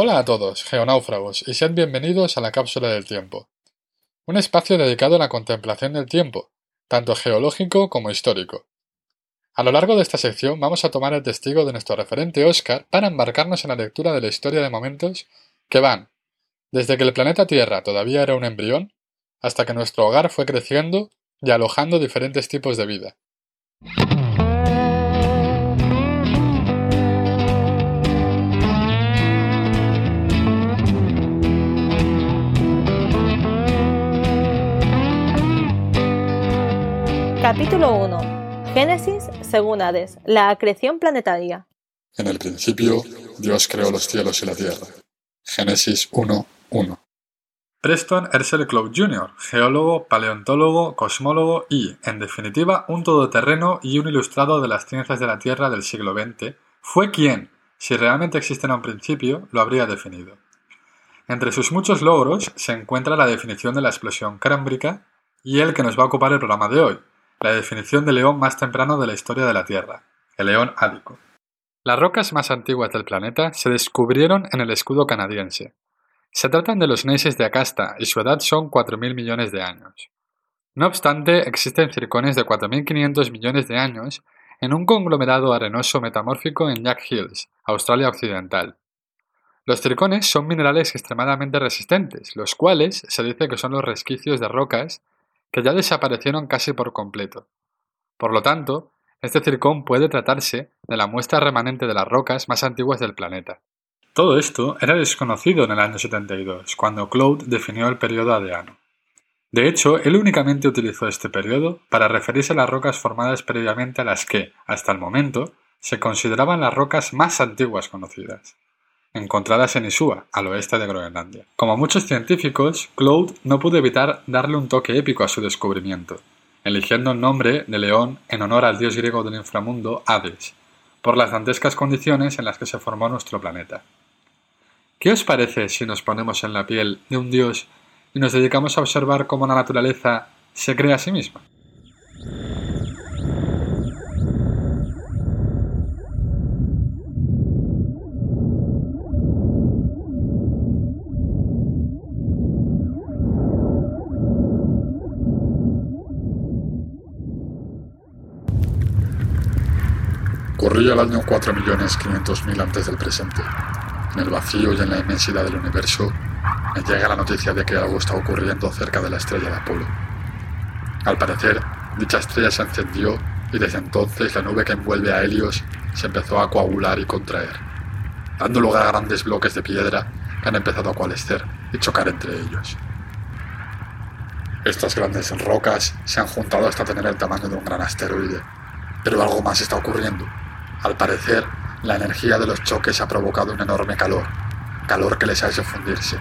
Hola a todos, geonáufragos, y sean bienvenidos a la Cápsula del Tiempo. Un espacio dedicado a la contemplación del tiempo, tanto geológico como histórico. A lo largo de esta sección vamos a tomar el testigo de nuestro referente Oscar para embarcarnos en la lectura de la historia de momentos que van desde que el planeta Tierra todavía era un embrión hasta que nuestro hogar fue creciendo y alojando diferentes tipos de vida. Capítulo 1. Génesis según Hades, la acreción planetaria. En el principio, Dios creó los cielos y la tierra. Génesis 1.1. Preston Herschel Cloud Jr., geólogo, paleontólogo, cosmólogo y, en definitiva, un todoterreno y un ilustrado de las ciencias de la Tierra del siglo XX, fue quien, si realmente existiera un principio, lo habría definido. Entre sus muchos logros se encuentra la definición de la explosión cámbrica y el que nos va a ocupar el programa de hoy, la definición del león más temprano de la historia de la Tierra, el león ádico. Las rocas más antiguas del planeta se descubrieron en el escudo canadiense. Se tratan de los neises de Acasta y su edad son 4.000 millones de años. No obstante, existen circones de 4.500 millones de años en un conglomerado arenoso metamórfico en Jack Hills, Australia Occidental. Los circones son minerales extremadamente resistentes, los cuales se dice que son los resquicios de rocas que ya desaparecieron casi por completo. Por lo tanto, este circón puede tratarse de la muestra remanente de las rocas más antiguas del planeta. Todo esto era desconocido en el año 72, cuando Claude definió el periodo adeano. De hecho, él únicamente utilizó este periodo para referirse a las rocas formadas previamente a las que, hasta el momento, se consideraban las rocas más antiguas conocidas encontradas en Isua, al oeste de Groenlandia. Como muchos científicos, Claude no pudo evitar darle un toque épico a su descubrimiento, eligiendo el nombre de León en honor al dios griego del inframundo Hades, por las dantescas condiciones en las que se formó nuestro planeta. ¿Qué os parece si nos ponemos en la piel de un dios y nos dedicamos a observar cómo la naturaleza se crea a sí misma? Corría el año 4.500.000 antes del presente. En el vacío y en la inmensidad del universo me llega la noticia de que algo está ocurriendo cerca de la estrella de Apolo. Al parecer, dicha estrella se encendió y desde entonces la nube que envuelve a Helios se empezó a coagular y contraer, dando lugar a grandes bloques de piedra que han empezado a coalescer y chocar entre ellos. Estas grandes rocas se han juntado hasta tener el tamaño de un gran asteroide, pero algo más está ocurriendo. Al parecer, la energía de los choques ha provocado un enorme calor, calor que les ha hecho fundirse.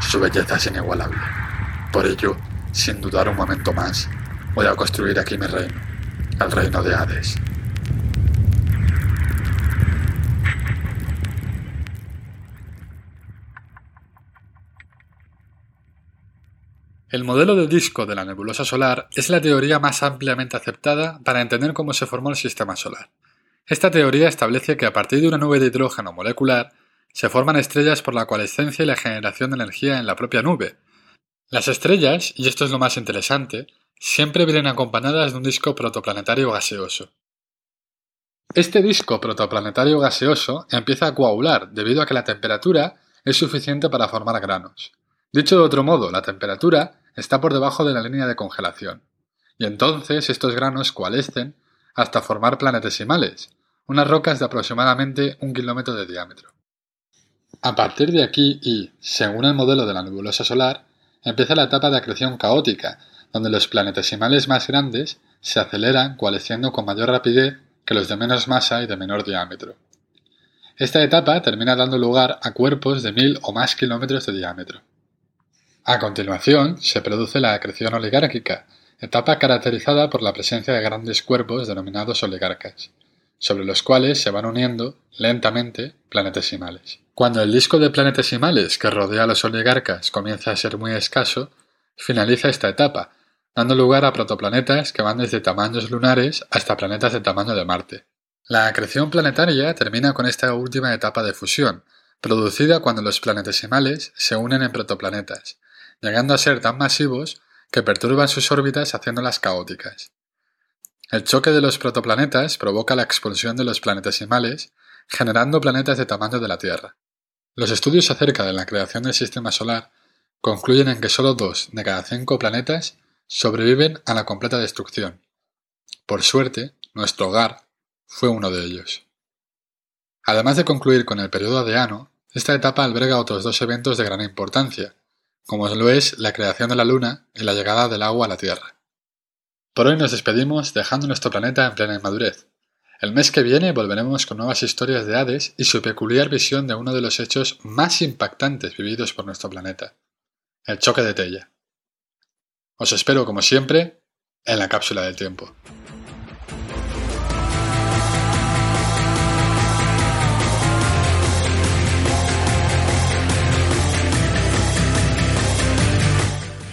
Su belleza es inigualable. Por ello, sin dudar un momento más, voy a construir aquí mi reino, el reino de Hades. El modelo de disco de la nebulosa solar es la teoría más ampliamente aceptada para entender cómo se formó el sistema solar. Esta teoría establece que a partir de una nube de hidrógeno molecular se forman estrellas por la coalescencia y la generación de energía en la propia nube. Las estrellas, y esto es lo más interesante, siempre vienen acompañadas de un disco protoplanetario gaseoso. Este disco protoplanetario gaseoso empieza a coagular debido a que la temperatura es suficiente para formar granos. Dicho de otro modo, la temperatura está por debajo de la línea de congelación, y entonces estos granos coalescen hasta formar planetesimales, unas rocas de aproximadamente un kilómetro de diámetro. A partir de aquí y, según el modelo de la nebulosa solar, empieza la etapa de acreción caótica, donde los planetesimales más grandes se aceleran coalesciendo con mayor rapidez que los de menos masa y de menor diámetro. Esta etapa termina dando lugar a cuerpos de mil o más kilómetros de diámetro. A continuación, se produce la acreción oligárquica, etapa caracterizada por la presencia de grandes cuerpos denominados oligarcas, sobre los cuales se van uniendo, lentamente, planetesimales. Cuando el disco de planetesimales que rodea a los oligarcas comienza a ser muy escaso, finaliza esta etapa, dando lugar a protoplanetas que van desde tamaños lunares hasta planetas de tamaño de Marte. La acreción planetaria termina con esta última etapa de fusión, producida cuando los planetesimales se unen en protoplanetas, llegando a ser tan masivos que perturban sus órbitas haciéndolas caóticas. El choque de los protoplanetas provoca la expulsión de los planetesimales, generando planetas de tamaño de la Tierra. Los estudios acerca de la creación del sistema solar concluyen en que solo dos de cada cinco planetas sobreviven a la completa destrucción. Por suerte, nuestro hogar fue uno de ellos. Además de concluir con el periodo de Ano, esta etapa alberga otros dos eventos de gran importancia, como lo es la creación de la Luna y la llegada del agua a la Tierra. Por hoy nos despedimos dejando nuestro planeta en plena inmadurez. El mes que viene volveremos con nuevas historias de Hades y su peculiar visión de uno de los hechos más impactantes vividos por nuestro planeta, el choque de Tella. Os espero, como siempre, en la cápsula del tiempo.